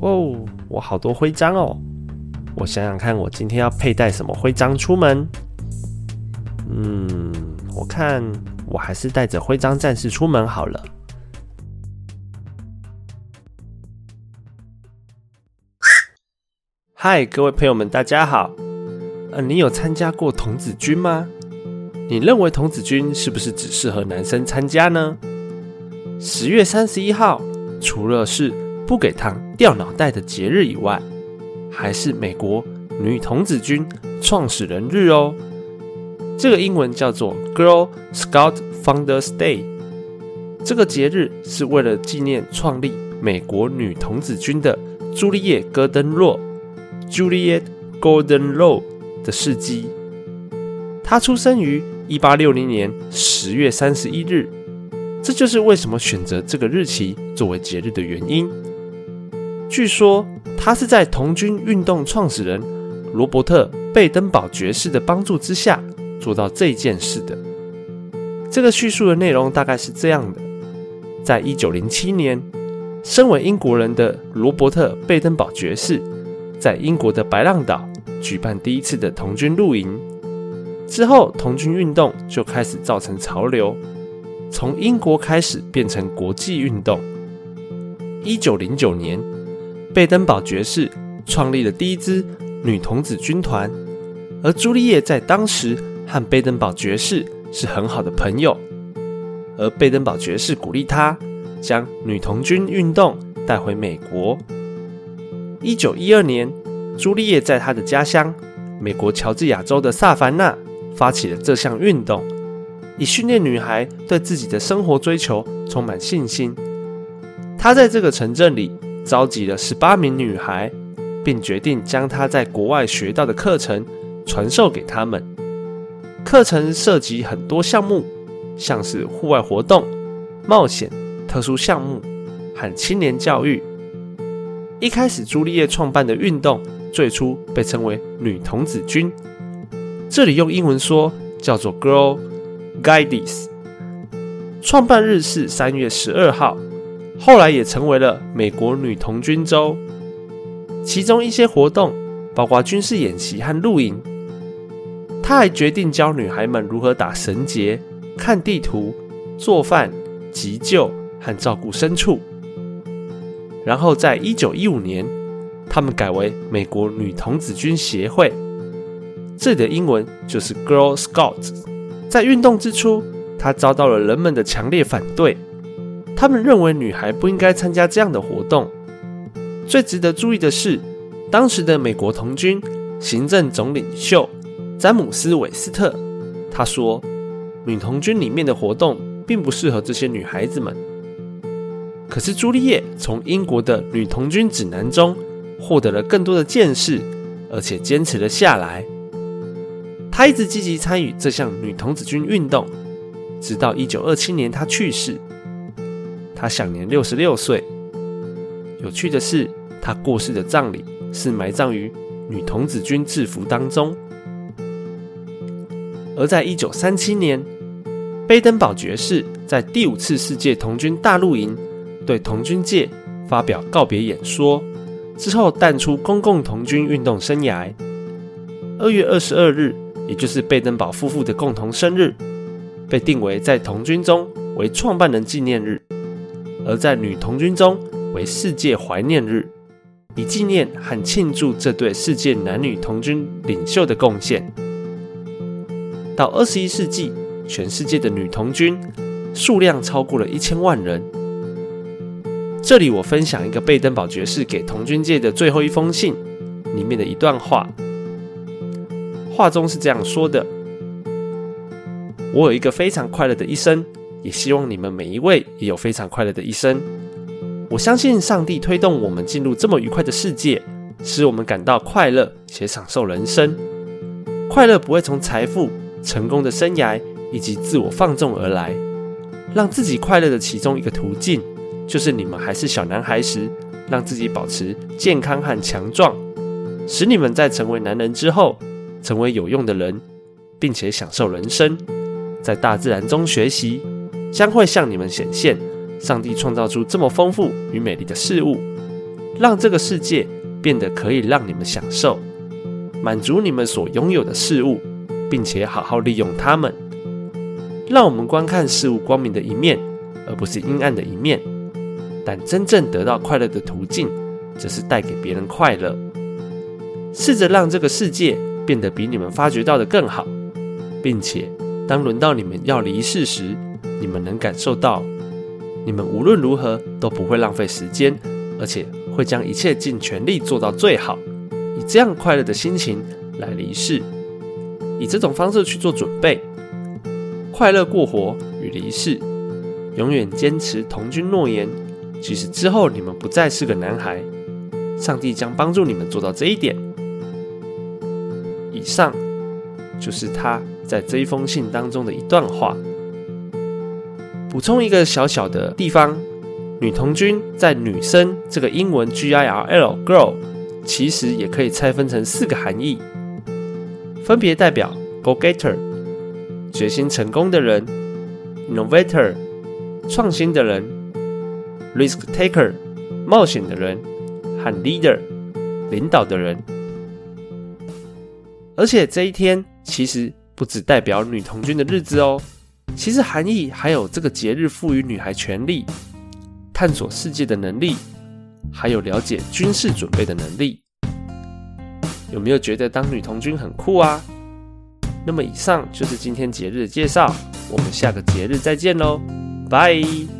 哦，我好多徽章哦！我想想看，我今天要佩戴什么徽章出门？嗯，我看我还是带着徽章战士出门好了。嗨，各位朋友们，大家好。呃，你有参加过童子军吗？你认为童子军是不是只适合男生参加呢？十月三十一号，除了是不给糖掉脑袋的节日以外，还是美国女童子军创始人日哦。这个英文叫做 Girl Scout Founders Day。这个节日是为了纪念创立美国女童子军的朱丽叶·戈登洛 （Juliet Gordon Low） 的事迹。她出生于一八六零年十月三十一日，这就是为什么选择这个日期作为节日的原因。据说他是在童军运动创始人罗伯特·贝登堡爵士的帮助之下做到这件事的。这个叙述的内容大概是这样的：在一九零七年，身为英国人的罗伯特·贝登堡爵士在英国的白浪岛举办第一次的童军露营。之后，童军运动就开始造成潮流，从英国开始变成国际运动。一九零九年。贝登堡爵士创立了第一支女童子军团，而朱丽叶在当时和贝登堡爵士是很好的朋友，而贝登堡爵士鼓励他将女童军运动带回美国。一九一二年，朱丽叶在她的家乡美国乔治亚州的萨凡纳发起了这项运动，以训练女孩对自己的生活追求充满信心。她在这个城镇里。召集了十八名女孩，并决定将她在国外学到的课程传授给她们。课程涉及很多项目，像是户外活动、冒险、特殊项目和青年教育。一开始，朱丽叶创办的运动最初被称为“女童子军”，这里用英文说叫做 “Girl Guides”。创办日是三月十二号。后来也成为了美国女童军周，其中一些活动包括军事演习和露营。他还决定教女孩们如何打绳结、看地图、做饭、急救和照顾牲畜。然后在一九一五年，他们改为美国女童子军协会，这里的英文就是 Girl Scouts。在运动之初，他遭到了人们的强烈反对。他们认为女孩不应该参加这样的活动。最值得注意的是，当时的美国童军行政总领袖詹姆斯·韦斯特他说：“女童军里面的活动并不适合这些女孩子们。”可是朱丽叶从英国的女童军指南中获得了更多的见识，而且坚持了下来。她一直积极参与这项女童子军运动，直到1927年她去世。他享年六十六岁。有趣的是，他过世的葬礼是埋葬于女童子军制服当中。而在一九三七年，贝登堡爵士在第五次世界童军大露营对童军界发表告别演说之后，淡出公共童军运动生涯。二月二十二日，也就是贝登堡夫妇的共同生日，被定为在童军中为创办人纪念日。而在女童军中为世界怀念日，以纪念和庆祝这对世界男女童军领袖的贡献。到二十一世纪，全世界的女童军数量超过了一千万人。这里我分享一个贝登堡爵士给童军界的最后一封信里面的一段话，话中是这样说的：“我有一个非常快乐的一生。”也希望你们每一位也有非常快乐的一生。我相信上帝推动我们进入这么愉快的世界，使我们感到快乐且享受人生。快乐不会从财富、成功的生涯以及自我放纵而来。让自己快乐的其中一个途径，就是你们还是小男孩时，让自己保持健康和强壮，使你们在成为男人之后，成为有用的人，并且享受人生，在大自然中学习。将会向你们显现，上帝创造出这么丰富与美丽的事物，让这个世界变得可以让你们享受，满足你们所拥有的事物，并且好好利用它们。让我们观看事物光明的一面，而不是阴暗的一面。但真正得到快乐的途径，则是带给别人快乐。试着让这个世界变得比你们发觉到的更好，并且当轮到你们要离世时，你们能感受到，你们无论如何都不会浪费时间，而且会将一切尽全力做到最好，以这样快乐的心情来离世，以这种方式去做准备。快乐过活与离世，永远坚持同君诺言。即使之后你们不再是个男孩，上帝将帮助你们做到这一点。以上就是他在这一封信当中的一段话。补充一个小小的地方：女童军在女生这个英文 G I R L girl，其实也可以拆分成四个含义，分别代表 Go Getter。决心成功的人，innovator，创新的人，risk taker，冒险的人，和 leader，领导的人。而且这一天其实不只代表女童军的日子哦，其实含义还有这个节日赋予女孩权利、探索世界的能力，还有了解军事准备的能力。有没有觉得当女童军很酷啊？那么以上就是今天节日的介绍，我们下个节日再见喽，拜。